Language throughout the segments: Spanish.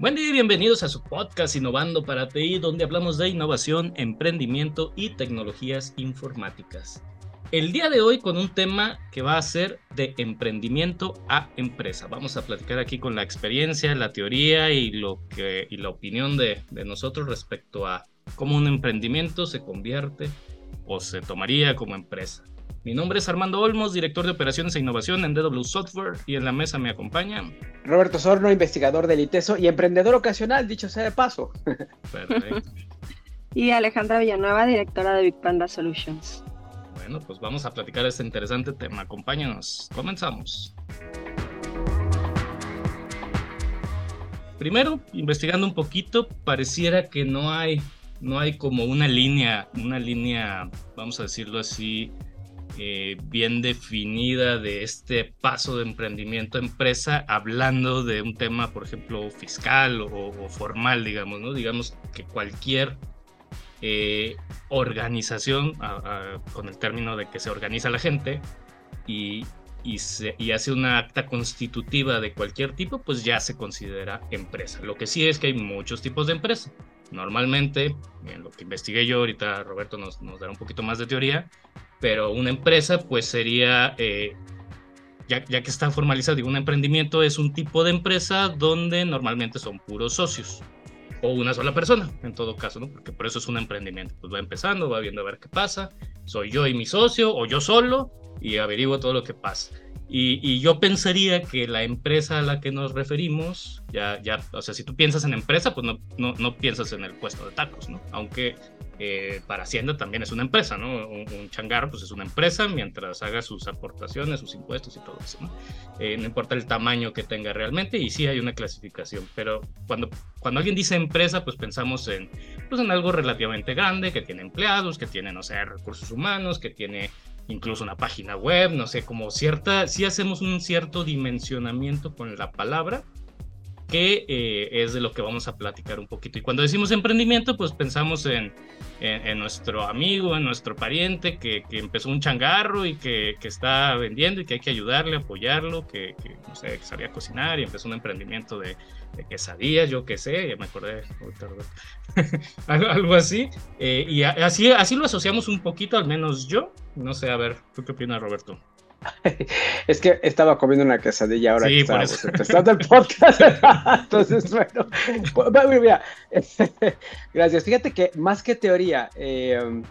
Buen día y bienvenidos a su podcast Innovando para TI, donde hablamos de innovación, emprendimiento y tecnologías informáticas. El día de hoy con un tema que va a ser de emprendimiento a empresa. Vamos a platicar aquí con la experiencia, la teoría y, lo que, y la opinión de, de nosotros respecto a cómo un emprendimiento se convierte o se tomaría como empresa. Mi nombre es Armando Olmos, director de operaciones e innovación en DW Software y en la mesa me acompaña Roberto Sorno, investigador del ITESO y emprendedor ocasional, dicho sea de paso. Perfecto. y Alejandra Villanueva, directora de Big Panda Solutions. Bueno, pues vamos a platicar este interesante tema. Acompáñanos. Comenzamos. Primero, investigando un poquito, pareciera que no hay, no hay como una línea, una línea, vamos a decirlo así, eh, bien definida de este paso de emprendimiento a empresa, hablando de un tema, por ejemplo, fiscal o, formal, digamos, ¿no? Digamos que cualquier eh, organización, con el término de que se organiza la gente y, y, se, y, hace una acta constitutiva de cualquier tipo, pues ya se considera empresa. Lo que sí es que hay muchos tipos de empresa. Normalmente, en lo que investigué yo, ahorita Roberto nos, nos dará un poquito más de teoría, pero una empresa pues sería, eh, ya, ya, que está formalizado, digo, un emprendimiento es un tipo de empresa donde normalmente son puros socios o una sola persona, en todo caso, ¿no? Porque por eso es un emprendimiento, pues va empezando, va viendo a ver qué pasa, soy yo y mi socio o yo solo y averiguo todo lo que pasa. Y, y, yo pensaría que la empresa a la que nos referimos, ya, ya, o sea, si tú piensas en empresa, pues no, no, no piensas en el puesto de tacos, ¿no? Aunque eh, para Hacienda también es una empresa, ¿no? Un, changarro pues es una empresa mientras haga sus aportaciones, sus impuestos y todo eso, ¿no? Eh, no importa el tamaño que tenga realmente y sí hay una clasificación, pero cuando, cuando alguien dice empresa pues pensamos en, pues en algo relativamente grande, que tiene empleados, que tiene, no sé, recursos humanos, que tiene incluso una página web, no sé, como cierta, sí hacemos un cierto dimensionamiento con la palabra, que eh, es de lo que vamos a platicar un poquito. Y cuando decimos emprendimiento, pues pensamos en, en, nuestro amigo, en nuestro pariente que, que empezó un changarro y que, que, está vendiendo y que hay que ayudarle, apoyarlo, que, no sé, que sabía cocinar y empezó un emprendimiento de, de quesadillas, yo qué sé, ya me acordé, algo así. Eh, y así, así lo asociamos un poquito, al menos yo. No sé, a ver, ¿tú qué opinas, Roberto? Es que estaba comiendo una quesadilla ahora que estábamos empezando el podcast. Entonces, bueno, mira, gracias. Fíjate que más que teoría, eh,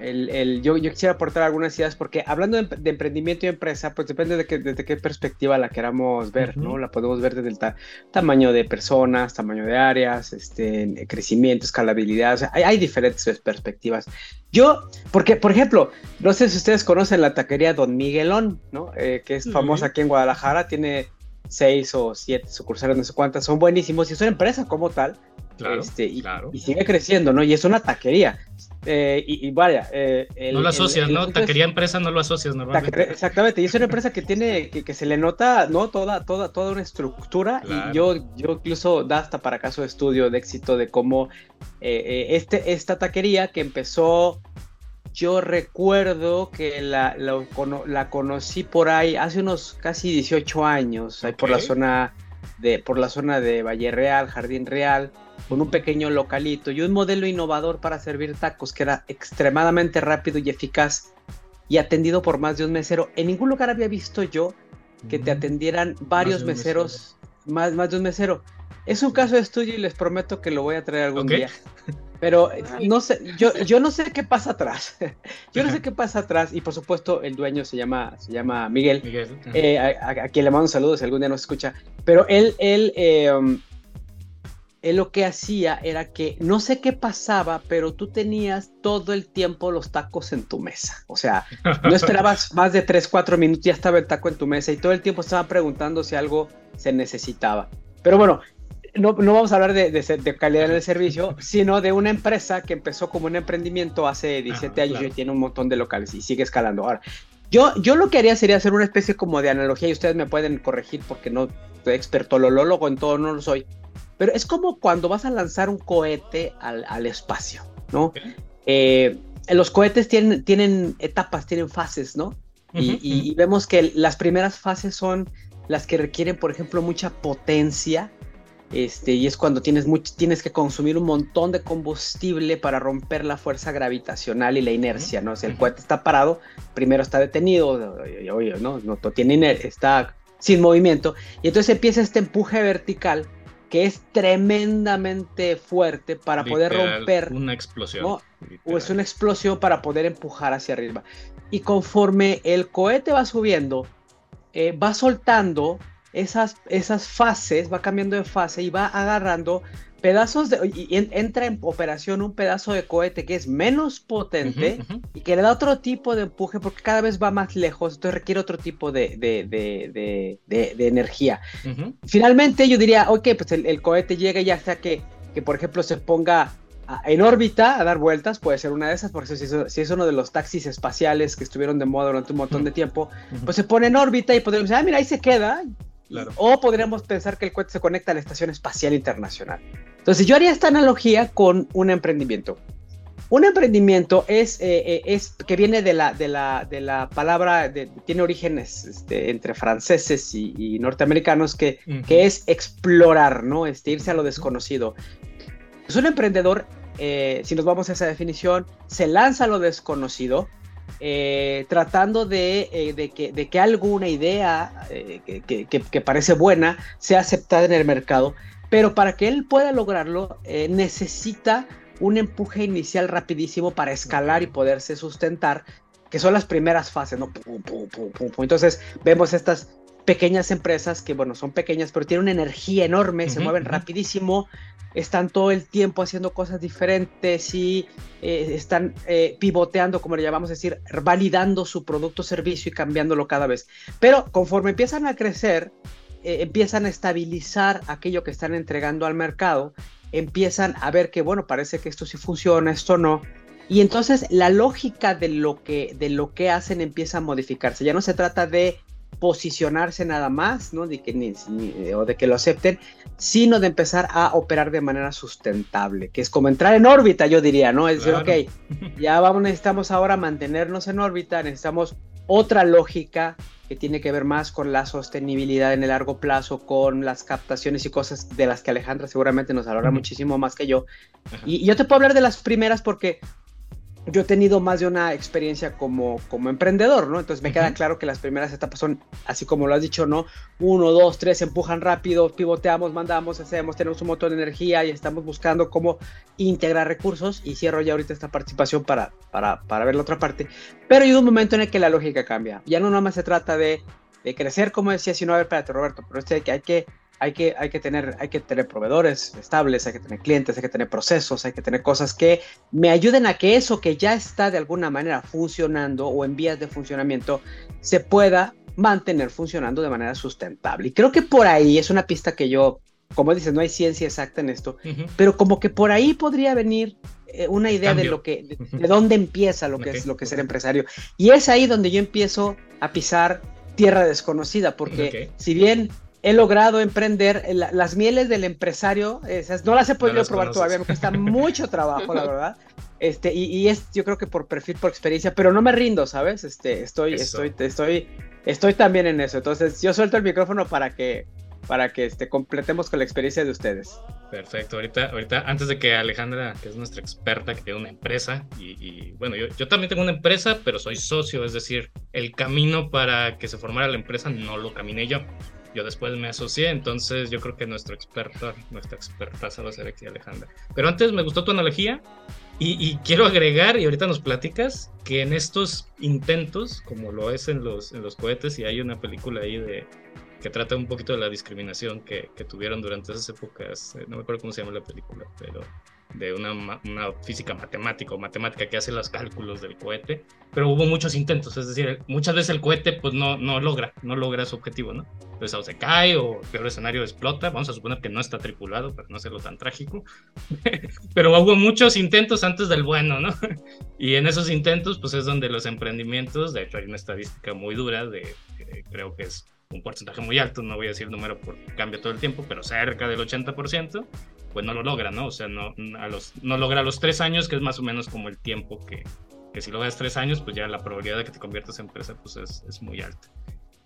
el, yo, yo, quisiera aportar algunas ideas porque hablando de, emprendimiento y empresa, pues depende de qué, desde qué perspectiva la queramos ver, ¿no? La podemos ver desde el tamaño de personas, tamaño de áreas, este, crecimiento, escalabilidad, o sea, hay, hay, diferentes perspectivas. Yo, porque, por ejemplo, no sé si ustedes conocen la taquería Don Miguelón, ¿no? Eh, que es famosa aquí en Guadalajara, tiene seis o siete sucursales, no sé cuántas, son buenísimos y es una empresa como tal. Claro, este, y, claro. y, sigue creciendo, ¿no? Y es una taquería. Eh, y, vaya. Eh, no lo asocias, ¿no? Taquería empresa no lo asocias normalmente. Exactamente, y es una empresa que tiene, que, se le nota, ¿no? Toda, toda, toda una estructura. Y yo, yo incluso da hasta para caso de estudio de éxito de cómo eh, este, esta taquería que empezó. Yo recuerdo que la, la, conocí por ahí hace unos casi 18 años, ahí por la zona de, por la zona de Valle Real, Jardín Real con un pequeño localito y un modelo innovador para servir tacos que era extremadamente rápido y eficaz y atendido por más de un mesero. En ningún lugar había visto yo que te atendieran varios meseros, Más, más de un mesero. Es un caso de estudio y les prometo que lo voy a traer algún día. Pero no sé, yo, yo no sé qué pasa atrás. yo no sé qué pasa atrás. Y por supuesto, el dueño se llama, se llama Miguel. Eh, a, quien le mando un saludo si algún día nos escucha. Pero él, él eh, um, él lo que hacía era que no sé qué pasaba, pero tú tenías todo el tiempo los tacos en tu mesa. O sea, no esperabas más de 3, 4 minutos, ya estaba el taco en tu mesa y todo el tiempo estaban preguntando si algo se necesitaba. Pero bueno, no, no vamos a hablar de, de, calidad en el servicio, sino de una empresa que empezó como un emprendimiento hace 17 años y tiene un montón de locales y sigue escalando. Ahora, yo, yo lo que haría sería hacer una especie como de analogía y ustedes me pueden corregir porque no soy expertolólogo en todo, no lo soy pero es como cuando vas a lanzar un cohete al, espacio, ¿no? Eh, los cohetes tienen, tienen etapas, tienen fases, ¿no? y, vemos que las primeras fases son las que requieren, por ejemplo, mucha potencia este, y es cuando tienes, mucho, tienes que consumir un montón de combustible para romper la fuerza gravitacional y la inercia, ¿no? Si el cohete está parado, primero está detenido, ¿no? no tiene está sin movimiento, y entonces empieza este empuje vertical que es tremendamente fuerte para poder romper. Una explosión. O es una explosión para poder empujar hacia arriba. Y conforme el cohete va subiendo, eh, va soltando esas, esas fases, va cambiando de fase y va agarrando pedazos de, y entra en operación un pedazo de cohete que es menos potente y que le da otro tipo de empuje porque cada vez va más lejos, entonces requiere otro tipo de, de, energía. Finalmente yo diría, ok, pues el, cohete llega ya sea que, que, por ejemplo, se ponga en órbita a dar vueltas, puede ser una de esas, porque si, si, es uno de los taxis espaciales que estuvieron de moda durante un montón de tiempo, pues se pone en órbita y podemos decir, ah, mira, ahí se queda, o podríamos pensar que el cohete se conecta a la Estación Espacial Internacional. Entonces yo haría esta analogía con un emprendimiento. Un emprendimiento es, eh, eh, es que viene de la, de la, de la palabra, tiene orígenes este, entre franceses y, norteamericanos, que, que, es explorar, ¿no? Este, irse a lo desconocido. Es un emprendedor, eh, si nos vamos a esa definición, se lanza a lo desconocido, eh, tratando eh, de, que, de, que, alguna idea eh, que, parece buena sea aceptada en el mercado, pero para que él pueda lograrlo necesita un empuje inicial rapidísimo para escalar y poderse sustentar, que son las primeras fases, ¿no? Entonces vemos estas pequeñas empresas que, bueno, son pequeñas, pero tienen una energía enorme, se mueven rapidísimo, están todo el tiempo haciendo cosas diferentes y eh, están eh, pivoteando, como le llamamos decir, validando su producto o servicio y cambiándolo cada vez. Pero conforme empiezan a crecer, eh, empiezan a estabilizar aquello que están entregando al mercado, empiezan a ver que, bueno, parece que esto sí funciona, esto no. Y entonces la lógica de lo que, de lo que hacen empieza a modificarse. Ya no se trata de posicionarse nada más, ¿no? De que o de que lo acepten, sino de empezar a operar de manera sustentable, que es como entrar en órbita, yo diría, ¿no? Es decir, ok, ya vamos, necesitamos ahora mantenernos en órbita, necesitamos otra lógica que tiene que ver más con la sostenibilidad en el largo plazo, con las captaciones y cosas de las que Alejandra seguramente nos hablará muchísimo más que yo. y, yo te puedo hablar de las primeras porque yo he tenido más de una experiencia como, como emprendedor, ¿no? Entonces me queda claro que las primeras etapas son, así como lo has dicho, ¿no? Uno, dos, tres, empujan rápido, pivoteamos, mandamos, hacemos, tenemos un montón de energía y estamos buscando cómo integrar recursos y cierro ya ahorita esta participación para, para, para ver la otra parte. Pero hay un momento en el que la lógica cambia. Ya no nada más se trata de, de crecer, como decía, sino, a ver, espérate, Roberto, pero este, que hay que hay que, hay que, tener, hay que tener proveedores estables, hay que tener clientes, hay que tener procesos, hay que tener cosas que me ayuden a que eso que ya está de alguna manera funcionando o en vías de funcionamiento se pueda mantener funcionando de manera sustentable. Y creo que por ahí es una pista que yo, como dices, no hay ciencia exacta en esto, pero como que por ahí podría venir eh, una idea de lo que, de, dónde empieza lo que es lo que es ser empresario. Y es ahí donde yo empiezo a pisar tierra desconocida, porque si bien he logrado emprender las mieles del empresario, esas no las he podido probar todavía, me cuesta mucho trabajo, la verdad. Este, y, es, yo creo que por perfil, por experiencia, pero no me rindo, ¿sabes? Este, estoy, estoy, estoy, estoy también en eso. Entonces, yo suelto el micrófono para que, para que este, completemos con la experiencia de ustedes. Perfecto. Ahorita, ahorita, antes de que Alejandra, que es nuestra experta, que tiene una empresa, y, bueno, yo, yo, también tengo una empresa, pero soy socio, es decir, el camino para que se formara la empresa no lo caminé yo yo después me asocié, entonces yo creo que nuestro experto, nuestra experta va a ser aquí Alejandra. Pero antes me gustó tu analogía y, quiero agregar, y ahorita nos platicas, que en estos intentos, como lo es en los, en los cohetes, y hay una película ahí de que trata un poquito de la discriminación que, que tuvieron durante esas épocas, eh, no me acuerdo cómo se llama la película, pero de una, una, física matemática o matemática que hace los cálculos del cohete, pero hubo muchos intentos, es decir, muchas veces el cohete pues no, no logra, no logra su objetivo, ¿no? Entonces o se cae o peor escenario explota, vamos a suponer que no está tripulado para no hacerlo tan trágico, pero hubo muchos intentos antes del bueno, ¿no? y en esos intentos pues es donde los emprendimientos, de hecho hay una estadística muy dura de, creo que es un porcentaje muy alto, no voy a decir el número porque cambia todo el tiempo, pero cerca del 80%, pues no lo logra, ¿no? O sea, no, a los, no logra los tres años, que es más o menos como el tiempo que, que si logras tres años, pues ya la probabilidad de que te conviertas en empresa pues es, es muy alta.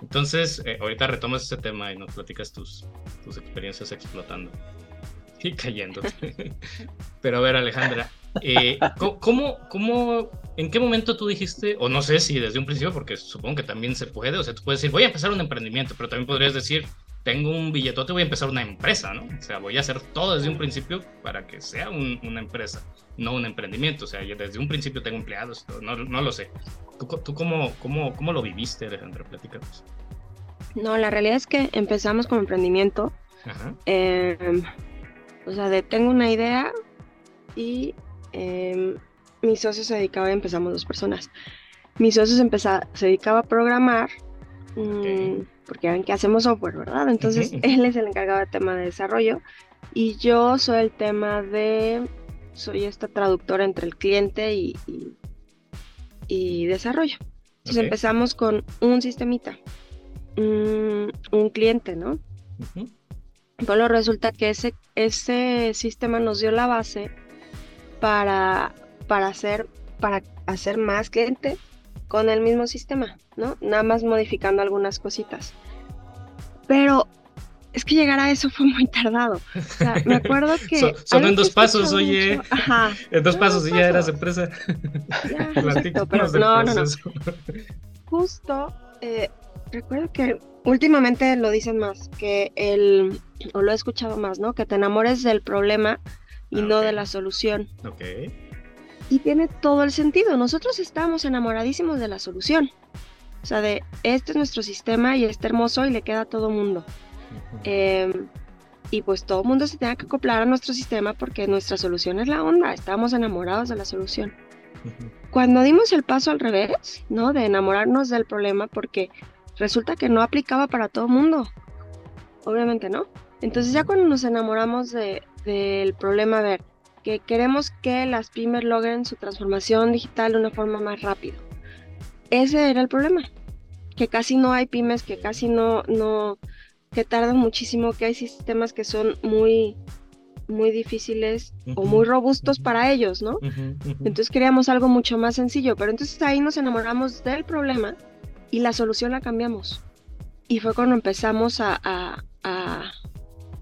Entonces, eh, ahorita retomas ese tema y nos platicas tus, tus experiencias explotando y cayendo. Pero a ver, Alejandra, eh, ¿cómo, ¿cómo, en qué momento tú dijiste, o no sé si desde un principio, porque supongo que también se puede, o sea, tú puedes decir, voy a empezar un emprendimiento, pero también podrías decir, tengo un billetote, voy a empezar una empresa, ¿no? O sea, voy a hacer todo desde un principio para que sea una empresa, no un emprendimiento. O sea, yo desde un principio tengo empleados, no, no lo sé. ¿Tú, tú cómo, cómo, cómo, lo viviste, Alejandra? Platícanos. No, la realidad es que empezamos como emprendimiento. Em, o sea, de tengo una idea y eh, mi socio se dedicaba, empezamos dos personas. Mi socio se, se dedicaba a programar. Mm, porque ven que hacemos software, ¿verdad? Entonces él es el encargado del tema de desarrollo y yo soy el tema de, soy esta traductora entre el cliente y, y, desarrollo. Entonces empezamos con un sistemita, un, cliente, ¿no? Pero resulta que ese, ese sistema nos dio la base para, para, hacer, para hacer más cliente con el mismo sistema, ¿no? Nada más modificando algunas cositas. Pero es que llegar a eso fue muy tardado. O sea, me acuerdo que. son en dos pasos, oye. Ajá. En dos pasos y ya eras empresa. Ya, pero no, no, no. Justo, eh, recuerdo que últimamente lo dicen más, que el. O lo he escuchado más, ¿no? Que te enamores del problema y ah, no de la solución. Ok. Y tiene todo el sentido. Nosotros estamos enamoradísimos de la solución. O sea, de este es nuestro sistema y está hermoso y le queda a todo mundo. Em, y pues todo mundo se tenga que acoplar a nuestro sistema porque nuestra solución es la onda. Estamos enamorados de la solución. Cuando dimos el paso al revés, ¿no? De enamorarnos del problema porque resulta que no aplicaba para todo mundo. Obviamente no. Entonces ya cuando nos enamoramos del problema, a ver, que queremos que las pymes logren su transformación digital de una forma más rápida. Ese era el problema, que casi no hay pymes, que casi no, no, que tardan muchísimo, que hay sistemas que son muy, muy difíciles o muy robustos para ellos, ¿no? Entonces queríamos algo mucho más sencillo, pero entonces ahí nos enamoramos del problema y la solución la cambiamos. Y fue cuando empezamos a, a,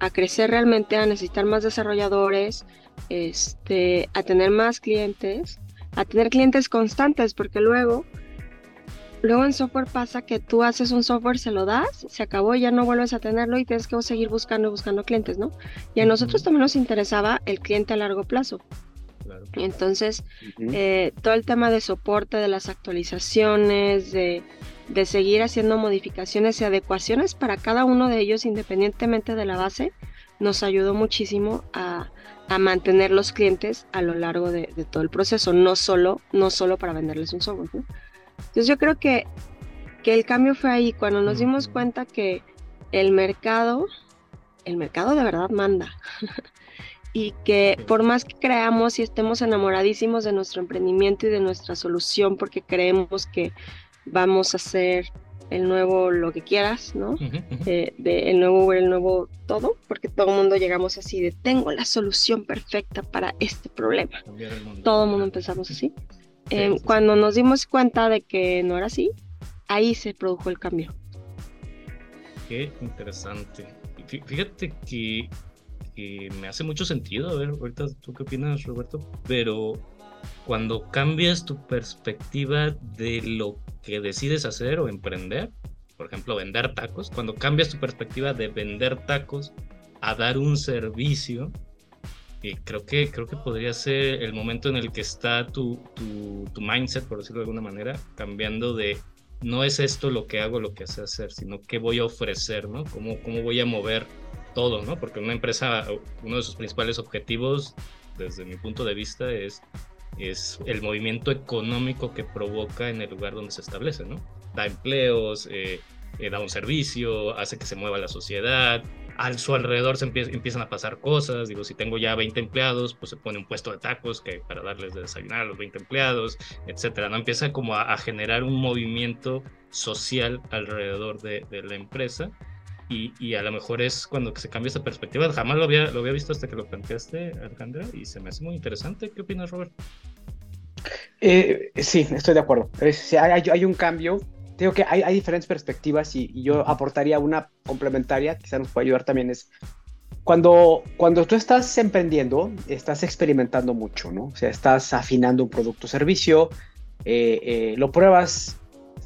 a crecer realmente, a necesitar más desarrolladores, este, a tener más clientes, a tener clientes constantes, porque luego, luego en software pasa que tú haces un software, se lo das, se acabó, ya no vuelves a tenerlo y tienes que seguir buscando y buscando clientes, ¿no? Y a nosotros también nos interesaba el cliente a largo plazo. Entonces, eh, todo el tema de soporte, de las actualizaciones, de, de seguir haciendo modificaciones y adecuaciones para cada uno de ellos independientemente de la base, nos ayudó muchísimo a, a mantener los clientes a lo largo de, todo el proceso, no solo, no solo para venderles un software. Entonces yo creo que, que el cambio fue ahí, cuando nos dimos cuenta que el mercado, el mercado de verdad manda. y que por más que creamos y estemos enamoradísimos de nuestro emprendimiento y de nuestra solución, porque creemos que vamos a ser el nuevo lo que quieras, ¿no? Eh, de, el nuevo el nuevo todo, porque todo el mundo llegamos así de tengo la solución perfecta para este problema. Todo el mundo empezamos así. Em, cuando nos dimos cuenta de que no era así, ahí se produjo el cambio. Qué interesante. Fíjate que, me hace mucho sentido, a ver, ahorita tú qué opinas, Roberto, pero cuando cambias tu perspectiva de lo que decides hacer o emprender, por ejemplo, vender tacos, cuando cambias tu perspectiva de vender tacos a dar un servicio, creo que, creo que podría ser el momento en el que está tu, tu, tu, mindset, por decirlo de alguna manera, cambiando de no es esto lo que hago, lo que sé hacer, sino qué voy a ofrecer, ¿no? ¿Cómo, cómo voy a mover todo, ¿no? Porque una empresa, uno de sus principales objetivos, desde mi punto de vista, es es el movimiento económico que provoca en el lugar donde se establece, ¿no? Da empleos, eh, eh, da un servicio, hace que se mueva la sociedad, a su alrededor se empiezan a pasar cosas, digo, si tengo ya 20 empleados, pues se pone un puesto de tacos que para darles de desayunar a los 20 empleados, etcétera, ¿no? Empieza como a, generar un movimiento social alrededor de, de la empresa y, a lo mejor es cuando se cambia esa perspectiva. Jamás lo había, lo había visto hasta que lo planteaste, Alejandra, y se me hace muy interesante. ¿Qué opinas, Robert? Eh, sí, estoy de acuerdo. hay, hay, un cambio digo que hay, hay diferentes perspectivas y, yo aportaría una complementaria, quizá nos pueda ayudar también, es cuando, cuando tú estás emprendiendo, estás experimentando mucho, ¿no? O sea, estás afinando un producto o servicio, eh, eh, lo pruebas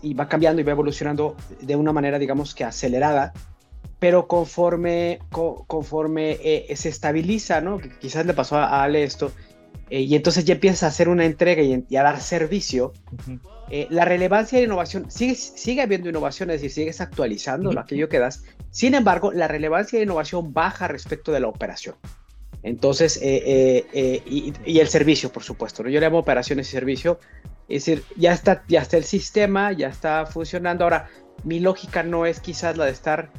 y va cambiando y va evolucionando de una manera, digamos que acelerada, pero conforme, conforme eh, se estabiliza, ¿no? Quizás le pasó a Ale esto, y entonces ya empiezas a hacer una entrega y, a dar servicio, la relevancia de innovación, sigue, sigue habiendo innovación, es decir, sigues actualizando aquello que das, sin embargo, la relevancia de innovación baja respecto de la operación. Entonces, y, y, el servicio, por supuesto, ¿no? yo le llamo operaciones y servicio, es decir, ya está, ya está el sistema, ya está funcionando. Ahora, mi lógica no es quizás la de estar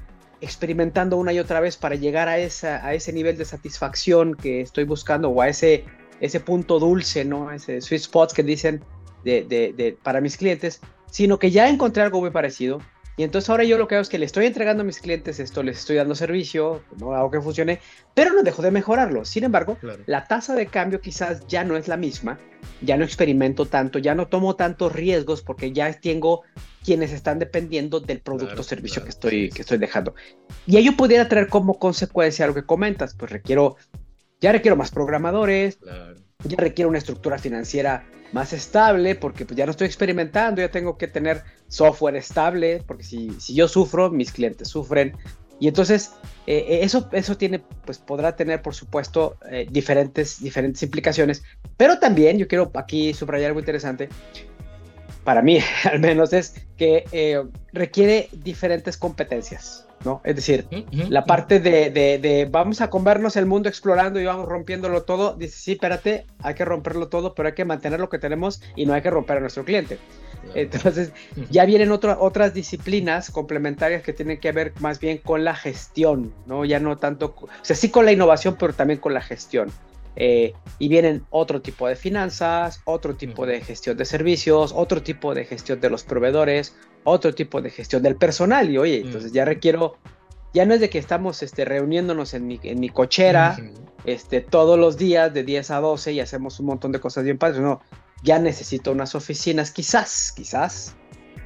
experimentando una y otra vez para llegar a, esa, a ese nivel de satisfacción que estoy buscando o a ese, ese punto dulce, ¿no? Ese sweet spot que dicen de, de, para mis clientes, sino que ya encontré algo muy parecido, y entonces ahora yo lo que hago es que le estoy entregando a mis clientes esto, les estoy dando servicio, no hago que funcione, pero no dejo de mejorarlo. Sin embargo, la tasa de cambio quizás ya no es la misma, ya no experimento tanto, ya no tomo tantos riesgos porque ya tengo quienes están dependiendo del producto o servicio que, estoy, que estoy dejando. Y ello pudiera traer como consecuencia lo que comentas, pues requiero, ya requiero más programadores, ya requiero una estructura financiera más estable, porque pues, ya no estoy experimentando, ya tengo que tener software estable, porque si, si yo sufro, mis clientes sufren. Y entonces, eh, eh, eso, eso tiene, pues podrá tener, por supuesto, eh, diferentes, diferentes implicaciones, pero también yo quiero aquí subrayar algo interesante, para mí al menos, es que requiere diferentes competencias. ¿No? Es decir, la parte de, de, vamos a comernos el mundo explorando y vamos rompiéndolo todo, dice, sí, espérate, hay que romperlo todo, pero hay que mantener lo que tenemos y no hay que romper a nuestro cliente. Entonces, ya vienen otras disciplinas complementarias que tienen que ver más bien con la gestión, ¿no? Ya no tanto, o sea, sí con la innovación, pero también con la gestión. Eh, y vienen otro tipo de finanzas, otro tipo de gestión de servicios, otro tipo de gestión de los proveedores, otro tipo de gestión del personal. Y oye, entonces ya requiero, ya no es de que estamos este, reuniéndonos en mi, en mi cochera este, todos los días de 10 a 12 y hacemos un montón de cosas bien padres, no, ya necesito unas oficinas, quizás, quizás,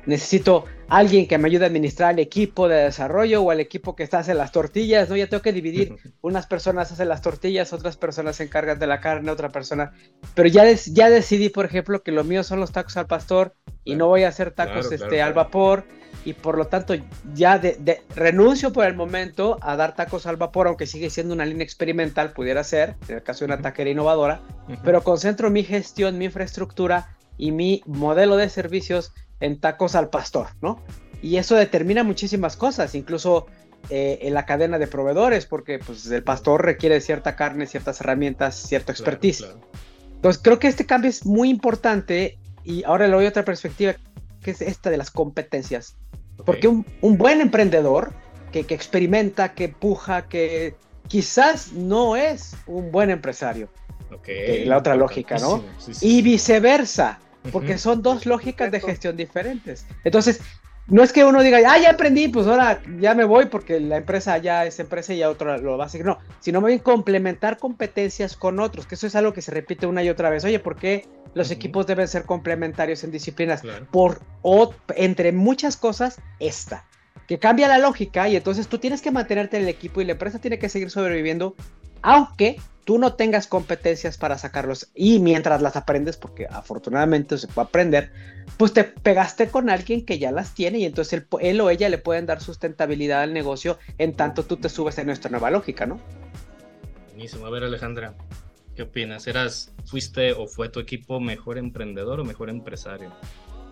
necesito alguien que me ayude a administrar el equipo de desarrollo o el equipo que está hace las tortillas, ¿no? Ya tengo que dividir, unas personas hacen las tortillas, otras personas se encargan de la carne, otra persona, pero ya, ya decidí, por ejemplo, que lo mío son los tacos al pastor y no voy a hacer tacos este, al vapor. Y por lo tanto ya de, renuncio por el momento a dar tacos al vapor, aunque sigue siendo una línea experimental, pudiera ser, en el caso de una taquería innovadora, pero concentro mi gestión, mi infraestructura y mi modelo de servicios en tacos al pastor, ¿no? Y eso determina muchísimas cosas, incluso eh, en la cadena de proveedores, porque pues, el pastor requiere cierta carne, ciertas herramientas, cierta expertise. Entonces creo que este cambio es muy importante y ahora le doy otra perspectiva, que es esta de las competencias. Porque un, buen emprendedor que, experimenta, que puja, que quizás no es un buen empresario. Okay. La otra lógica, ¿no? Y viceversa porque son dos lógicas de gestión diferentes. Entonces, no es que uno diga, ah, ya aprendí, pues ahora ya me voy porque la empresa ya es empresa y ya otro lo va a seguir. No, sino más bien complementar competencias con otros, que eso es algo que se repite una y otra vez. Oye, ¿por qué los equipos deben ser complementarios en disciplinas? Por, o, entre muchas cosas, esta, que cambia la lógica y entonces tú tienes que mantenerte en el equipo y la empresa tiene que seguir sobreviviendo, aunque tú no tengas competencias para sacarlos y mientras las aprendes, porque afortunadamente se puede aprender, pues te pegaste con alguien que ya las tiene y entonces él, o ella le pueden dar sustentabilidad al negocio en tanto tú te subes en nuestra nueva lógica, ¿no? Buenísimo. A ver, Alejandra, ¿qué opinas? ¿Eras, fuiste o fue tu equipo mejor emprendedor o mejor empresario?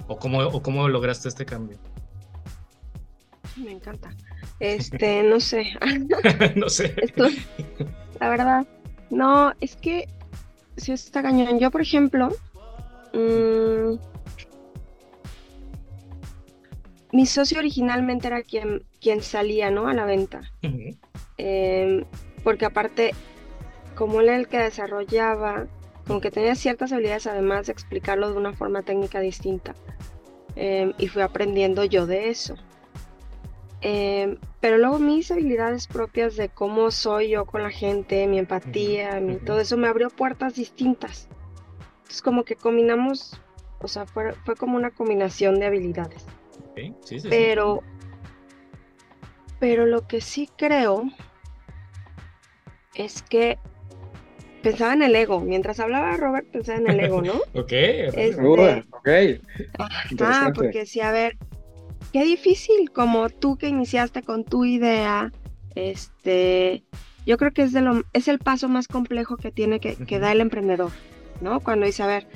¿O cómo, o cómo lograste este cambio? Me encanta. Este, no sé. no sé. La verdad, no, es que si está cañón. Yo, por ejemplo, mm, mi socio originalmente era quien, quien salía, ¿no? A la venta. Em, porque aparte, como él era el que desarrollaba, como que tenía ciertas habilidades además de explicarlo de una forma técnica distinta. Em, y fui aprendiendo yo de eso. Em, pero luego mis habilidades propias de cómo soy yo con la gente, mi empatía, todo eso me abrió puertas distintas. Entonces como que combinamos, o sea, fue, fue como una combinación de habilidades. sí, sí, pero, pero lo que sí creo es que pensaba en el ego. Mientras hablaba Robert, pensaba en el ego, ¿no? ok. Este, ok. Ah, porque sí, a ver, qué difícil, como tú que iniciaste con tu idea, este, yo creo que es, de lo, es el paso más complejo que tiene que, que da el emprendedor, ¿no? Cuando dice, a ver,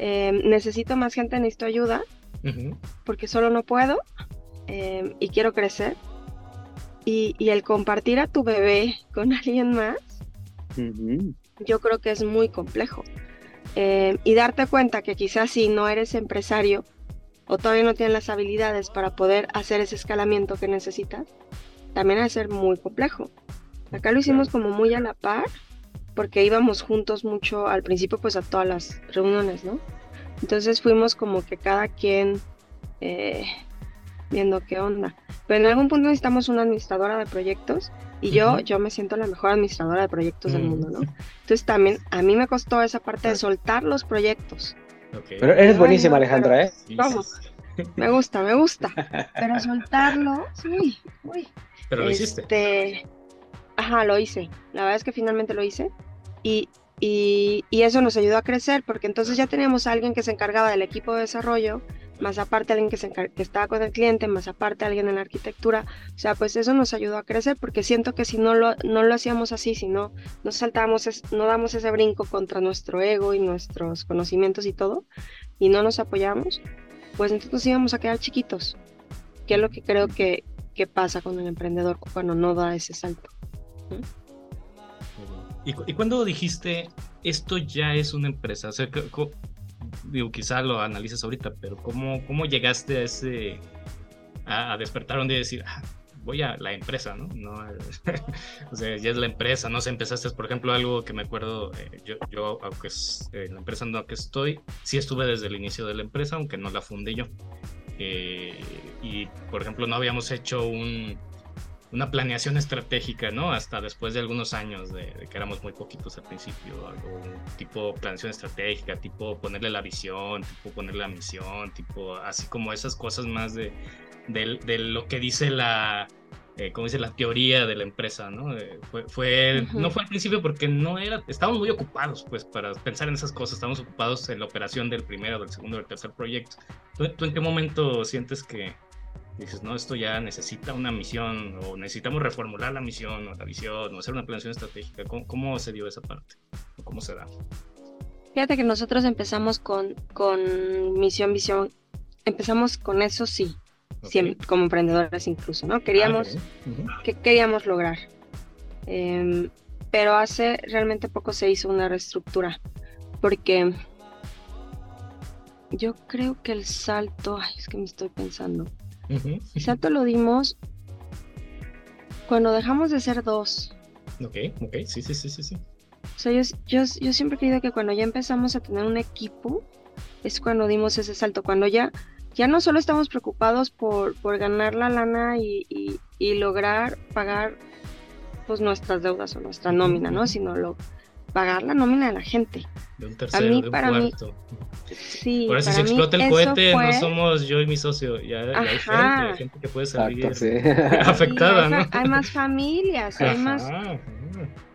em, necesito más gente, necesito ayuda, porque solo no puedo em, y quiero crecer. Y, y, el compartir a tu bebé con alguien más, yo creo que es muy complejo. Em, y darte cuenta que quizás si no eres empresario o todavía no tienes las habilidades para poder hacer ese escalamiento que necesitas, también ha de ser muy complejo. Acá lo hicimos como muy a la par, porque íbamos juntos mucho al principio, pues a todas las reuniones, ¿no? Entonces fuimos como que cada quien eh, viendo qué onda. Pero en algún punto necesitamos una administradora de proyectos y yo, yo me siento la mejor administradora de proyectos del mundo, ¿no? Mm. Entonces también a mí me costó esa parte de soltar los proyectos. Pero eres buenísima, Alejandra, ¿eh? Vamos. Me gusta, me gusta. Pero soltarlo, uy, uy. Pero lo hiciste. Este, ajá, lo hice. La verdad es que finalmente lo hice. Y, y, y, eso nos ayudó a crecer porque entonces ya teníamos a alguien que se encargaba del equipo de desarrollo más aparte alguien que, se que estaba con el cliente, más aparte alguien en la arquitectura. O sea, pues eso nos ayudó a crecer porque siento que si no lo, no lo hacíamos así, si no, no saltábamos, no damos ese brinco contra nuestro ego y nuestros conocimientos y todo, y no nos apoyamos, pues entonces nos íbamos a quedar chiquitos, que es lo que creo que, que pasa con el emprendedor cuando no da ese salto. ¿Y, ¿Y cuándo dijiste, esto ya es una empresa? O sea, digo, quizá lo analices ahorita, pero ¿cómo, cómo llegaste a ese, a, despertar un día y decir, ah, voy a la empresa, ¿no? no o sea, ya es la empresa, no sé, empezaste, por ejemplo, algo que me acuerdo, eh, yo, yo, aunque es eh, la empresa en la que estoy, sí estuve desde el inicio de la empresa, aunque no la fundé yo. Eh, y, por ejemplo, no habíamos hecho un, una planeación estratégica, ¿no? Hasta después de algunos años de, que éramos muy poquitos al principio, algo tipo planeación estratégica, tipo ponerle la visión, tipo ponerle la misión, tipo así como esas cosas más de, de, lo que dice la, eh, como dice la teoría de la empresa, ¿no? Eh, fue, fue no fue al principio porque no era, estábamos muy ocupados, pues, para pensar en esas cosas, estábamos ocupados en la operación del primero, del segundo, del tercer proyecto. tú en qué momento sientes que dices, no, esto ya necesita una misión o necesitamos reformular la misión o la visión o hacer una planeación estratégica. ¿Cómo, se dio esa parte? ¿O ¿Cómo se da? Fíjate que nosotros empezamos con, con misión, visión, empezamos con eso sí, como emprendedores incluso, ¿no? Queríamos, ah, queríamos lograr? Em, pero hace realmente poco se hizo una reestructura, porque yo creo que el salto, ay, es que me estoy pensando, Exacto, lo dimos cuando dejamos de ser dos. Ok, ok, sí, sí, sí, sí. sí. O sea, yo, yo, siempre he creído que cuando ya empezamos a tener un equipo, es cuando dimos ese salto, cuando ya, ya no solo estamos preocupados por, por ganar la lana y, y, lograr pagar pues nuestras deudas o nuestra nómina, ¿no? Sino lo, pagar la nómina de la gente. De un tercero, de un para cuarto. Mí, sí, Por eso si explota el cohete, no somos yo y mi socio, ya, hay gente, hay gente que puede salir afectada, ¿no? Hay más familias, hay más...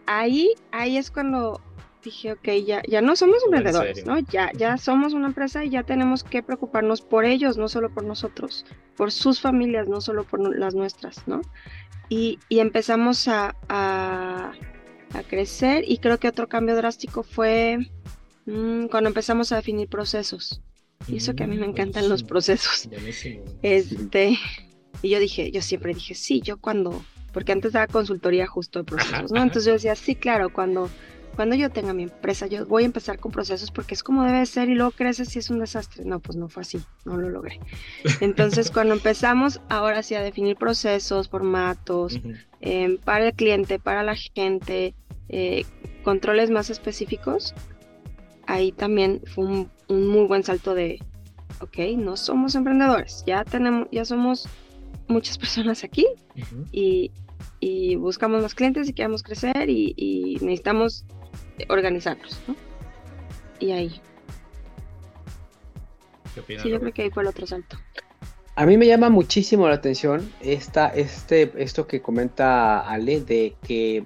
Ahí, ahí es cuando dije, ok, ya, ya no somos emprendedores, ¿no? Ya, ya somos una empresa y ya tenemos que preocuparnos por ellos, no solo por nosotros, por sus familias, no solo por las nuestras, ¿no? Y, y empezamos a, a a crecer y creo que otro cambio drástico fue mm, cuando empezamos a definir procesos. Y eso que a mí me mm, encantan los procesos. Este, y yo dije, yo siempre dije, sí, yo cuando, porque antes daba consultoría justo de procesos, ¿no? Entonces yo decía, sí, claro, cuando cuando yo tenga mi empresa, yo voy a empezar con procesos porque es como debe ser y luego creces y es un desastre. No, pues no fue así, no lo logré. Entonces, cuando empezamos ahora sí a definir procesos, formatos, em, para el cliente, para la gente, eh, controles más específicos, ahí también fue un, muy buen salto de, ok, no somos emprendedores, ya tenemos, ya somos muchas personas aquí y, buscamos más clientes y queremos crecer y, y necesitamos organizarnos, ¿no? Y ahí. ¿Qué opinas, sí, yo creo que ahí fue el otro salto. A mí me llama muchísimo la atención esta, este, esto que comenta Ale de que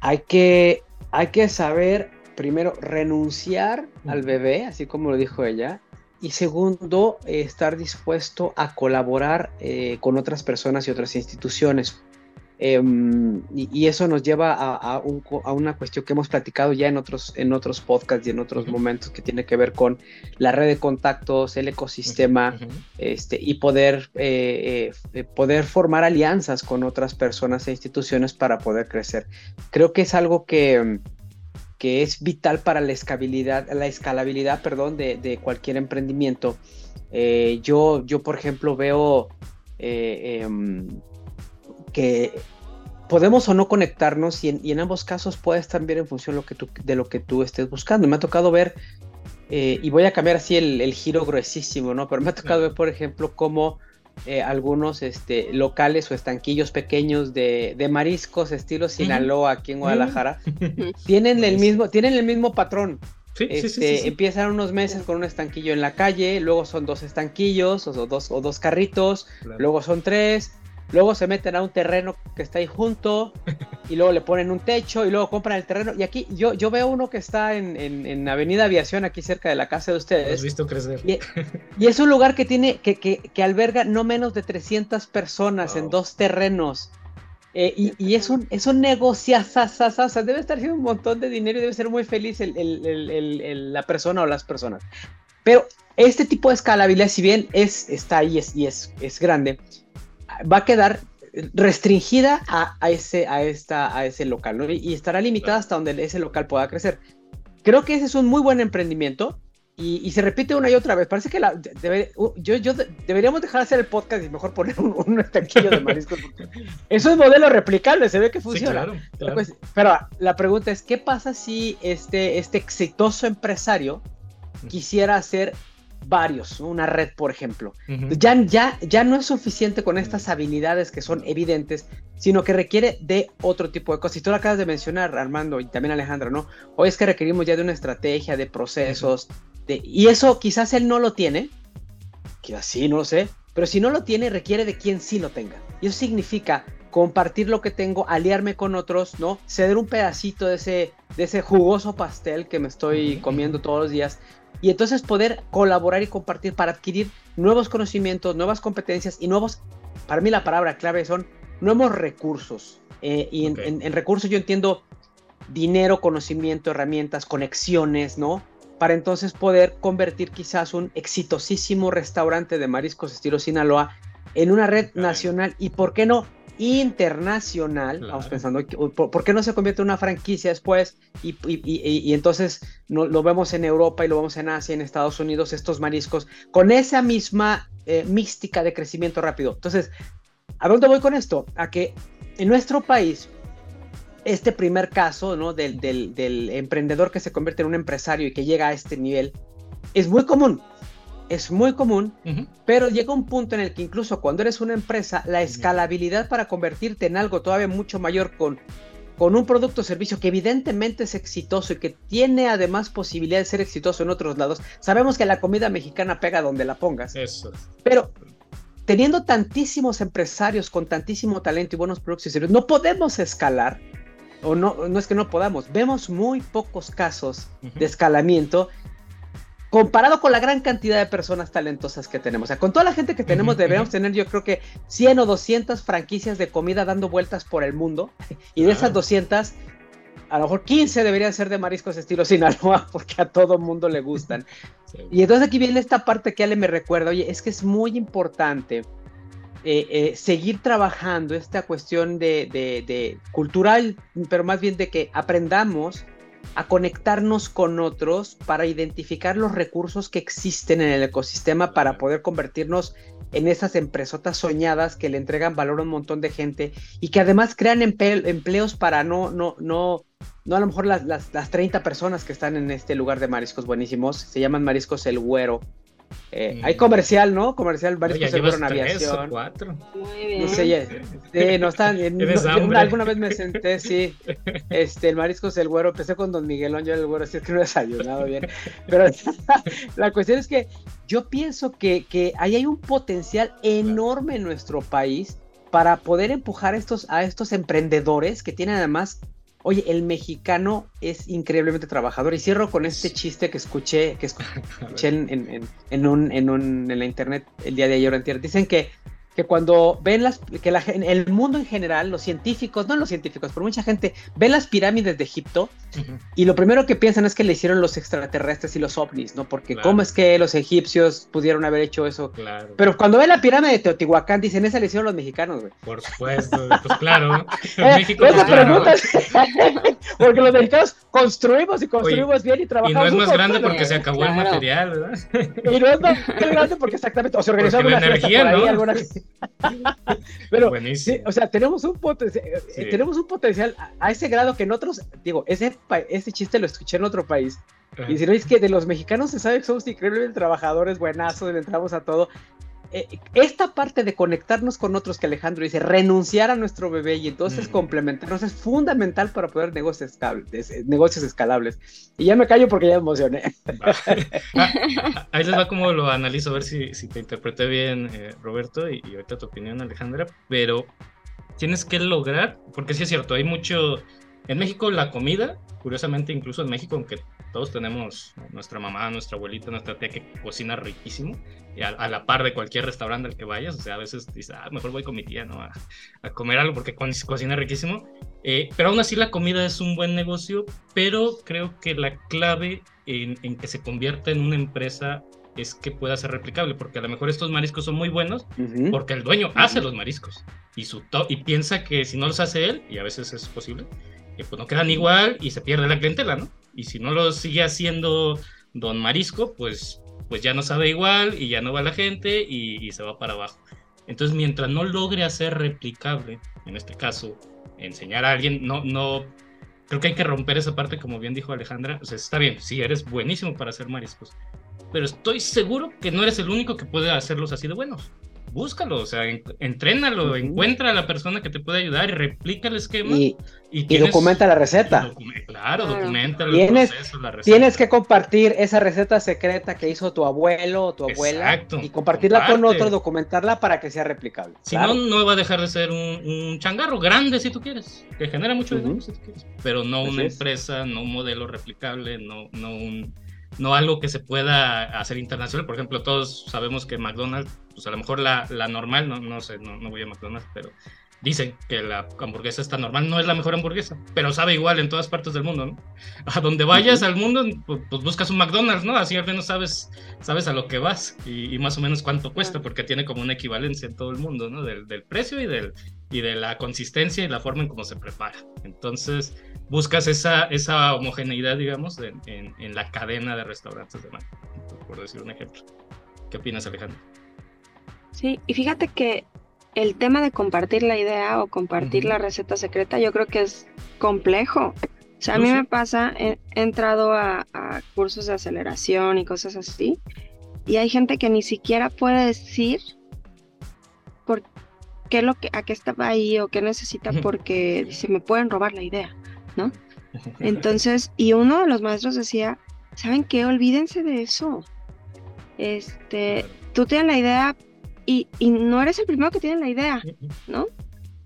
hay que, hay que saber primero renunciar al bebé, así como lo dijo ella, y segundo, estar dispuesto a colaborar eh, con otras personas y otras instituciones. Em, y, eso nos lleva a, una cuestión que hemos platicado ya en otros, en otros podcasts y en otros momentos que tiene que ver con la red de contactos, el ecosistema este, y poder, eh, eh, poder formar alianzas con otras personas e instituciones para poder crecer. Creo que es algo que, que es vital para la escalabilidad, la escalabilidad perdón, de, cualquier emprendimiento. Eh, yo, yo, por ejemplo, veo em, que podemos o no conectarnos y en, ambos casos puedes también en función de lo que tú, de lo que tú estés buscando. Me ha tocado ver, eh, y voy a cambiar así el, giro gruesísimo, ¿no? Pero me ha tocado ver, por ejemplo, cómo eh, algunos este, locales o estanquillos pequeños de, mariscos estilo Sinaloa aquí en Guadalajara tienen, el mismo, tienen el mismo patrón. Este, empiezan unos meses con un estanquillo en la calle, luego son dos estanquillos o dos, o dos carritos, luego son tres, luego se meten a un terreno que está ahí junto y luego le ponen un techo y luego compran el terreno. Y aquí yo, yo veo uno que está en, en, Avenida Aviación, aquí cerca de la casa de ustedes. Has visto crecer. Y, es un lugar que tiene, que, que, que, alberga no menos de 300 personas en dos terrenos. Eh, y, y, es un, es un negocio, debe estar haciendo un montón de dinero y debe ser muy feliz el, el, el, la persona o las personas. Pero este tipo de escalabilidad, si bien es, está ahí es, y es, es grande, va a quedar restringida a, ese, a, esta, a ese local y, estará limitada hasta donde ese local pueda crecer. Creo que ese es un muy buen emprendimiento y, se repite una y otra vez. Parece que la, yo, yo deberíamos dejar de hacer el podcast y mejor poner un, estanquillo de mariscos. eso es modelo replicable, se ve que funciona. Pues, pero la pregunta es, ¿qué pasa si este, este exitoso empresario quisiera hacer varios, una red, por ejemplo. ya, ya, ya no es suficiente con estas habilidades que son evidentes, sino que requiere de otro tipo de cosas. Y tú lo acabas de mencionar, Armando, y también Alejandra, ¿no? Hoy es que requerimos ya de una estrategia, de procesos, de, y eso quizás él no lo tiene, quizás sí, no lo sé, pero si no lo tiene, requiere de quien sí lo tenga. Y eso significa compartir lo que tengo, aliarme con otros, ¿no? Ceder un pedacito de ese, de ese jugoso pastel que me estoy comiendo todos los días y entonces poder colaborar y compartir para adquirir nuevos conocimientos, nuevas competencias y nuevos, para mí la palabra clave son nuevos recursos. Eh, y en, recursos yo entiendo dinero, conocimiento, herramientas, conexiones, ¿no? Para entonces poder convertir quizás un exitosísimo restaurante de mariscos estilo Sinaloa en una red nacional y, ¿por qué no? Internacional, vamos pensando, ¿por, qué no se convierte en una franquicia después? Y, entonces no, lo vemos en Europa y lo vemos en Asia, en Estados Unidos, estos mariscos, con esa misma eh, mística de crecimiento rápido. Entonces, ¿a dónde voy con esto? A que en nuestro país, este primer caso ¿no? del, del emprendedor que se convierte en un empresario y que llega a este nivel, es muy común es muy común, pero llega un punto en el que incluso cuando eres una empresa, la escalabilidad para convertirte en algo todavía mucho mayor con, con un producto o servicio que evidentemente es exitoso y que tiene además posibilidad de ser exitoso en otros lados. Sabemos que la comida mexicana pega donde la pongas. Eso. Pero teniendo tantísimos empresarios con tantísimo talento y buenos productos y servicios, no podemos escalar. O no, no es que no podamos, vemos muy pocos casos de escalamiento comparado con la gran cantidad de personas talentosas que tenemos. O sea, con toda la gente que tenemos, deberíamos tener yo creo que 100 o 200 franquicias de comida dando vueltas por el mundo. Y de esas 200, a lo mejor 15 deberían ser de mariscos estilo Sinaloa, porque a todo mundo le gustan. Y entonces aquí viene esta parte que Ale me recuerda, oye, es que es muy importante eh, eh, seguir trabajando esta cuestión de, de cultural, pero más bien de que aprendamos a conectarnos con otros para identificar los recursos que existen en el ecosistema para poder convertirnos en esas empresotas soñadas que le entregan valor a un montón de gente y que además crean empleos para no, no, no, no a lo mejor las, las, 30 personas que están en este lugar de mariscos buenísimos, se llaman mariscos El Güero. Eh, hay comercial, ¿no? Comercial, varios que seguro en aviación. O cuatro. Muy bien. No sé, ya, sí, no están. no, alguna vez me senté, sí. Este, el marisco es el güero. Empecé con Don Miguelón, yo el güero, así es que no he desayunado bien. Pero la cuestión es que yo pienso que, que ahí hay un potencial enorme en nuestro país para poder empujar estos, a estos emprendedores que tienen además Oye, el mexicano es increíblemente trabajador. Y cierro con este chiste que escuché, que escuché en, en, en, un, en, un, en la internet el día de ayer. En Dicen que que cuando ven las, que la, el mundo en general, los científicos, no los científicos, pero mucha gente, ven las pirámides de Egipto y lo primero que piensan es que le hicieron los extraterrestres y los ovnis, ¿no? Porque cómo es que los egipcios pudieron haber hecho eso. Claro. Pero cuando ven la pirámide de Teotihuacán, dicen, esa le hicieron los mexicanos, güey. Por supuesto, pues claro. Eh, México, pues, porque los mexicanos construimos y construimos bien y trabajamos. Y no es más grande porque se acabó el material, ¿verdad? Y no es más grande porque exactamente, o se organizó la energía, ¿no? alguna... Pero, o sea, tenemos un, potencial, eh, tenemos un potencial a, ese grado que en otros, digo, ese, ese chiste lo escuché en otro país. Y si no es que de los mexicanos se sabe que somos increíblemente trabajadores, buenazos, le entramos a todo. Eh, esta parte de conectarnos con otros que Alejandro dice, renunciar a nuestro bebé y entonces mm. complementarnos es fundamental para poder negocios, escalables, negocios escalables. Y ya me callo porque ya me emocioné. Ah, ahí les va como lo analizo, a ver si, si te interpreté bien, eh, Roberto, y, y, ahorita tu opinión, Alejandra, pero tienes que lograr, porque sí es cierto, hay mucho... En México la comida, curiosamente incluso en México, aunque todos tenemos nuestra mamá, nuestra abuelita, nuestra tía que cocina riquísimo, y a, la par de cualquier restaurante al que vayas, o sea, a veces dices, ah, mejor voy con mi tía, ¿no? A, comer algo porque cocina riquísimo. Eh, pero aún así la comida es un buen negocio, pero creo que la clave en, que se convierta en una empresa es que pueda ser replicable, porque a lo mejor estos mariscos son muy buenos, porque el dueño hace los mariscos y, su y piensa que si no los hace él, y a veces es posible, pues no quedan igual y se pierde la clientela, ¿no? y si no lo sigue haciendo Don Marisco, pues, pues ya no sabe igual y ya no va la gente y, se va para abajo. Entonces, mientras no logre hacer replicable, en este caso, enseñar a alguien, no, no, creo que hay que romper esa parte, como bien dijo Alejandra. O sea, está bien, sí, eres buenísimo para hacer mariscos, pero estoy seguro que no eres el único que puede hacerlos así de buenos búscalo, o sea, entrénalo, encuentra a la persona que te puede ayudar y replica el esquema. Y, y, documenta la receta. claro, documenta el tienes, proceso, la receta. Tienes que compartir esa receta secreta que hizo tu abuelo o tu abuela y compartirla con otro, documentarla para que sea replicable. Si no, no va a dejar de ser un, changarro grande si tú quieres, que genera mucho dinero si tú quieres, pero no una empresa, no un modelo replicable, no, no un no algo que se pueda hacer internacional. Por ejemplo, todos sabemos que McDonald's, pues a lo mejor la, la normal, no, no sé, no, no voy a McDonald's, pero dicen que la hamburguesa está normal, no es la mejor hamburguesa, pero sabe igual en todas partes del mundo, ¿no? A donde vayas al mundo, pues, pues, buscas un McDonald's, ¿no? Así al menos sabes, sabes a lo que vas y, más o menos cuánto cuesta, porque tiene como una equivalencia en todo el mundo, ¿no? Del, del precio y, del, y de la consistencia y la forma en cómo se prepara. Entonces, buscas esa, esa homogeneidad, digamos, en, en, la cadena de restaurantes de mar, por decir un ejemplo. ¿Qué opinas, Alejandro? Sí, y fíjate que el tema de compartir la idea o compartir la receta secreta, yo creo que es complejo. O sea, a mí me pasa, he, entrado a, cursos de aceleración y cosas así, y hay gente que ni siquiera puede decir qué lo que, a qué estaba ahí o qué necesita porque dice, me pueden robar la idea. ¿no? Entonces, y uno de los maestros decía, ¿saben qué? Olvídense de eso. Este, tú tienes la idea y, no eres el primero que tiene la idea, ¿no?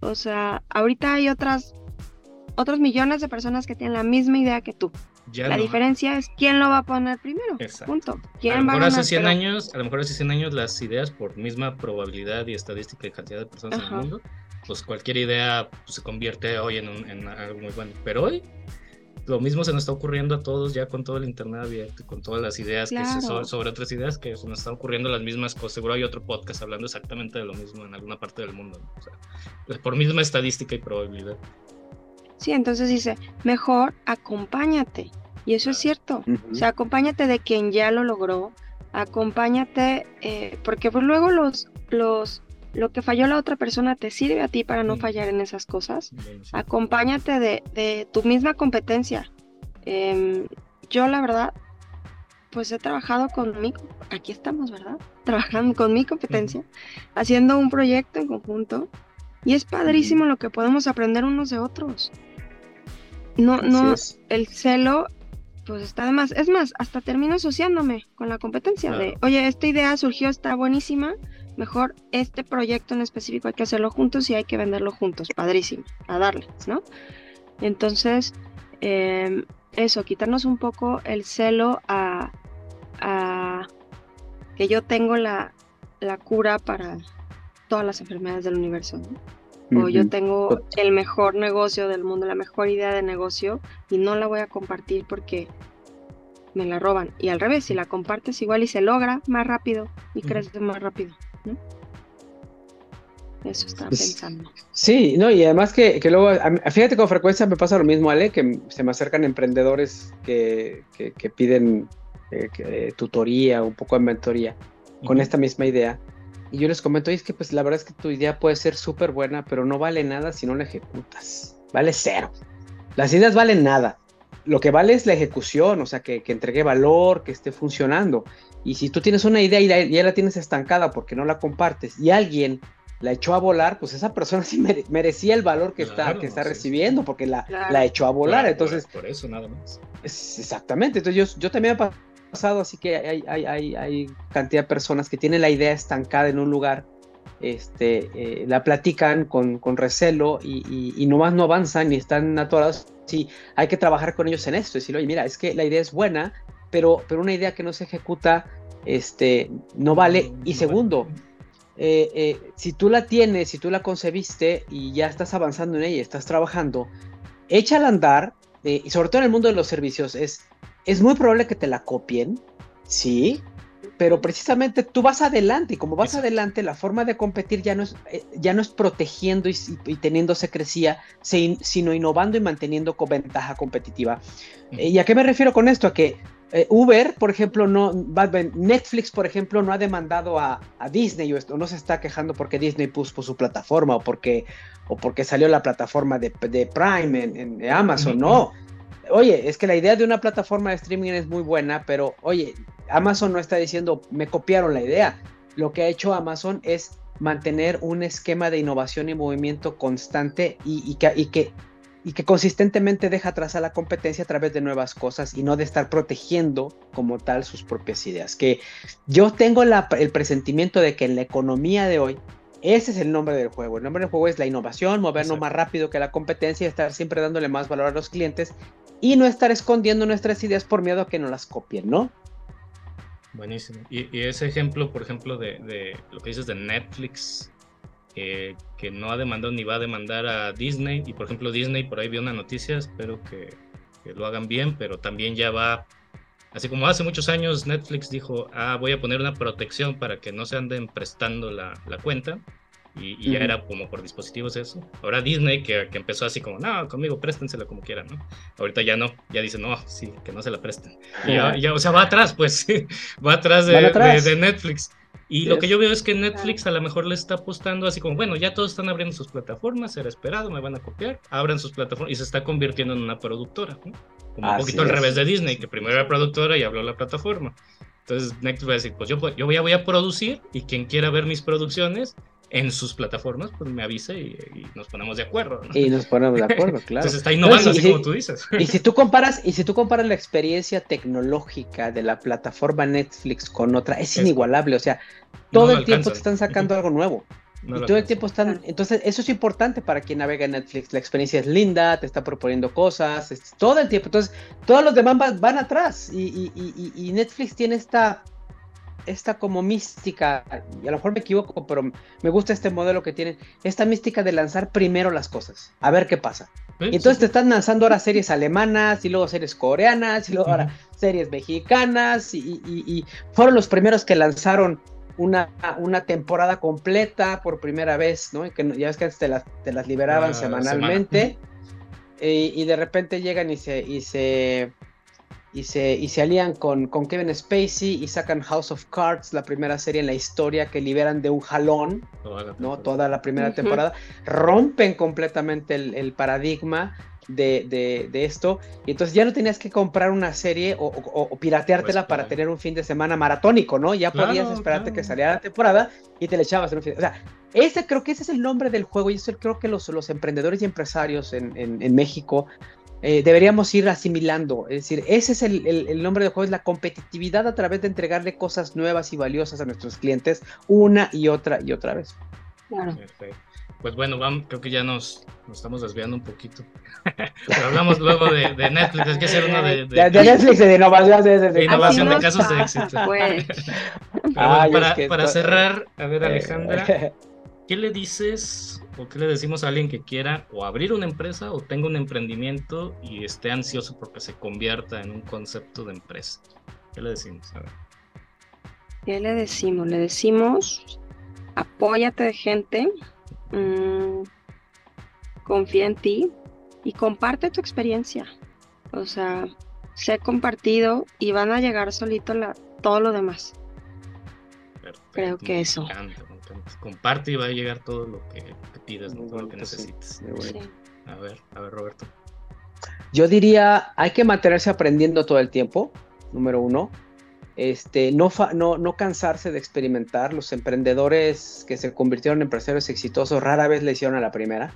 O sea, ahorita hay otras, otros millones de personas que tienen la misma idea que tú. La diferencia es quién lo va a poner primero. Punto. a lo mejor hace 100 años, a lo mejor hace 100 años las ideas por misma probabilidad y estadística y cantidad de personas en el mundo pues cualquier idea pues, se convierte hoy en, algo muy bueno. Pero hoy lo mismo se nos está ocurriendo a todos ya con todo el internet abierto, con todas las ideas que sobre otras ideas que se nos están ocurriendo las mismas cosas. Seguro hay otro podcast hablando exactamente de lo mismo en alguna parte del mundo. O sea, por misma estadística y probabilidad. Sí, entonces dice, mejor acompáñate. Y eso es cierto. O sea, acompáñate de quien ya lo logró. Acompáñate, eh, porque pues luego los, los lo que falló la otra persona te sirve a ti para no fallar en esas cosas. Acompáñate de, tu misma competencia. Em, yo la verdad, pues he trabajado con mi, aquí estamos, ¿verdad? Trabajando con mi competencia, haciendo un proyecto en conjunto y es padrísimo lo que podemos aprender unos de otros. No, no, el celo, pues está de más. Es más, hasta termino asociándome con la competencia de, oye, esta idea surgió, está buenísima, mejor este proyecto en específico hay que hacerlo juntos y hay que venderlo juntos, padrísimo, a darle, ¿no? Entonces, em, eso, quitarnos un poco el celo a, a que yo tengo la, la cura para todas las enfermedades del universo. O yo tengo el mejor negocio del mundo, la mejor idea de negocio y no la voy a compartir porque me la roban. Y al revés, si la compartes igual y se logra más rápido y crece más rápido. Eso estaba pensando. Sí, no, y además que, que, luego, fíjate con frecuencia me pasa lo mismo, Ale, que se me acercan emprendedores que, que, piden eh, tutoría, un poco de mentoría, con esta misma idea. Y yo les comento, es que pues la verdad es que tu idea puede ser súper buena, pero no vale nada si no la ejecutas. Vale cero. Las ideas valen nada. Lo que vale es la ejecución, o sea, que, que entregue valor, que esté funcionando. Y si tú tienes una idea y ya la tienes estancada porque no la compartes y alguien la echó a volar, pues esa persona sí merecía el valor que está, que está recibiendo, porque la, la echó a volar. entonces, por, eso nada más. exactamente. Entonces yo, yo también pasado, así que hay, hay, hay, hay, cantidad de personas que tienen la idea estancada en un lugar, este, eh, la platican con, con recelo y, y, nomás no avanzan ni están atorados. Sí, hay que trabajar con ellos en esto, decir, oye, mira, es que la idea es buena, pero, pero una idea que no se ejecuta, este, no vale. y segundo, eh, eh, si tú la tienes, si tú la concebiste y ya estás avanzando en ella, estás trabajando, échala a andar, eh, y sobre todo en el mundo de los servicios, es, es muy probable que te la copien, sí, pero precisamente tú vas adelante y como vas adelante, la forma de competir ya no es, ya no es protegiendo y, teniendo secrecía, sino innovando y manteniendo ventaja competitiva. ¿Y a qué me refiero con esto? A que eh, Uber, por ejemplo, no, Netflix, por ejemplo, no ha demandado a, Disney o, no se está quejando porque Disney puso su plataforma o porque, o porque salió la plataforma de, Prime en, Amazon, no. Oye, es que la idea de una plataforma de streaming es muy buena, pero oye, Amazon no está diciendo, me copiaron la idea. Lo que ha hecho Amazon es mantener un esquema de innovación y movimiento constante y, que, y que y que consistentemente deja atrás a la competencia a través de nuevas cosas y no de estar protegiendo como tal sus propias ideas. Que yo tengo el presentimiento de que en la economía de hoy, ese es el nombre del juego. El nombre del juego es la innovación, movernos más rápido que la competencia, estar siempre dándole más valor a los clientes y no estar escondiendo nuestras ideas por miedo a que no las copien, ¿no? Buenísimo. Y, ese ejemplo, por ejemplo, de, de, lo que dices de Netflix, que no ha demandado ni va a demandar a Disney. Y por ejemplo, Disney, por ahí vi una noticia, espero que, lo hagan bien, pero también ya va, así como hace muchos años Netflix dijo, ah, voy a poner una protección para que no se anden prestando la, cuenta. Y, ya era como por dispositivos eso. Ahora Disney, que, empezó así como, no, conmigo préstensela como quieran, ¿no? Ahorita ya no, ya dice, no, sí, que no se la presten. ya, o sea, va atrás, pues, va atrás de, de Netflix. Y lo que yo veo es que Netflix a lo mejor le está apostando así como, bueno, ya todos están abriendo sus plataformas, era esperado, me van a copiar, abran sus plataformas y se está convirtiendo en una productora, ¿no? Como un poquito al revés de Disney, que primero era productora y abrió la plataforma. Entonces Netflix va a decir, pues yo, yo voy, a, voy a producir y quien quiera ver mis producciones en sus plataformas, pues me avisa y, nos ponemos de acuerdo. Y nos ponemos de acuerdo, claro. Entonces está innovando, así como tú dices. Y si tú comparas, y si tú comparas la experiencia tecnológica de la plataforma Netflix con otra, es, inigualable. O sea, todo el tiempo te están sacando algo nuevo. y todo el tiempo están. Entonces, eso es importante para quien navega en Netflix. La experiencia es linda, te está proponiendo cosas, todo el tiempo. Entonces, todos los demás van, atrás. y, y Netflix tiene esta esta como mística, y a lo mejor me equivoco, pero me gusta este modelo que tienen, esta mística de lanzar primero las cosas, a ver qué pasa. y entonces te están lanzando ahora series alemanas, y luego series coreanas, y luego ahora series mexicanas, y, fueron los primeros que lanzaron una, una temporada completa por primera vez, ¿no? que ya ves que antes te las, te las liberaban ah, semanalmente, y de repente llegan y se... Y se y se, y se alían con, con Kevin Spacey y sacan House of Cards, la primera serie en la historia que liberan de un jalón, ¿no? Toda la primera temporada. Rompen completamente el, paradigma de, esto. Y entonces ya no tenías que comprar una serie o, pirateártela pues, para tener un fin de semana maratónico, ¿no? Ya podías esperarte que saliera la temporada y te le echabas en un fin. O sea, ese creo que ese es el nombre del juego y eso creo que los, los emprendedores y empresarios en, en México eh, deberíamos ir asimilando. Es decir, ese es el, nombre del juego, es la competitividad a través de entregarle cosas nuevas y valiosas a nuestros clientes una y otra y otra vez. Claro. Pues bueno, vamos, creo que ya nos, estamos desviando un poquito. Pero hablamos luego de, Netflix, hay que hacer uno de, de, Netflix de innovación, de, innovación de casos de éxito. para, para cerrar, a ver, Alejandra, ¿qué le dices ¿O qué le decimos a alguien que quiera o abrir una empresa o tenga un emprendimiento y esté ansioso porque se convierta en un concepto de empresa? ¿Qué le decimos? A ver. ¿Qué le decimos? Le decimos, apóyate de gente, mm, confía en ti y comparte tu experiencia. O sea, sé compartido y van a llegar solito la, todo lo demás. Creo que eso comparte y va a llegar todo lo que, pidas, todo lo que necesites. A ver, a ver, Roberto. Yo diría, hay que mantenerse aprendiendo todo el tiempo, número uno. Este, no, no, no cansarse de experimentar. Los emprendedores que se convirtieron en empresarios exitosos rara vez le hicieron a la primera.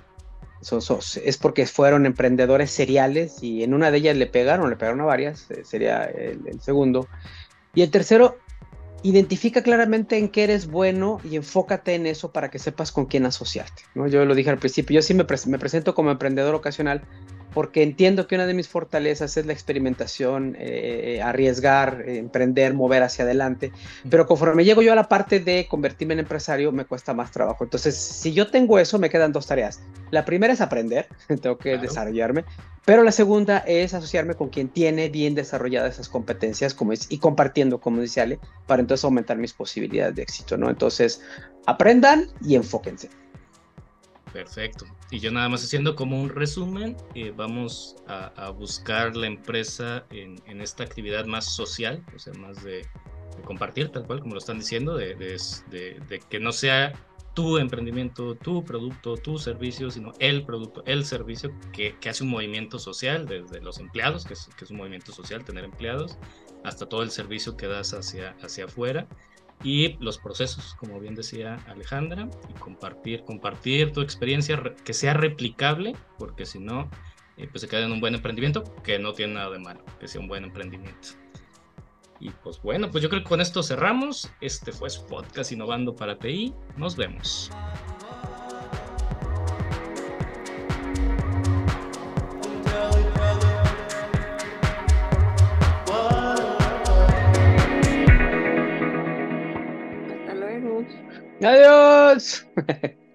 es porque fueron emprendedores seriales y en una de ellas le pegaron, le pegaron a varias, eh, sería el segundo. Y el tercero, identifica claramente en qué eres bueno y enfócate en eso para que sepas con quién asociarte. ¿no? Yo lo dije al principio, yo sí me, me presento como emprendedor ocasional porque entiendo que una de mis fortalezas es la experimentación, eh, eh, arriesgar, eh, emprender, mover hacia adelante, pero conforme llego yo a la parte de convertirme en empresario, me cuesta más trabajo. Entonces, si yo tengo eso, me quedan dos tareas. La primera es aprender, tengo que desarrollarme, pero la segunda es asociarme con quien tiene bien desarrolladas esas competencias como es, y compartiendo, como dice Ale, para entonces aumentar mis posibilidades de éxito, ¿no? Entonces, aprendan y enfóquense. Perfecto. Y yo nada más haciendo como un resumen, eh, vamos a, buscar la empresa en, esta actividad más social, o sea, más de, compartir, tal cual como lo están diciendo, de, que no sea tu emprendimiento, tu producto, tu servicio, sino el producto, el servicio que, que hace un movimiento social, desde los empleados, que es, que es, un movimiento social, tener empleados, hasta todo el servicio que das hacia, hacia afuera y los procesos, como bien decía Alejandra, y compartir, compartir tu experiencia que sea replicable, porque si no, eh, pues se queda en un buen emprendimiento, que no tiene nada de malo, que sea un buen emprendimiento. Y pues bueno, pues yo creo que con esto cerramos. Este fue su podcast Innovando para TI. Nos vemos. Adiós.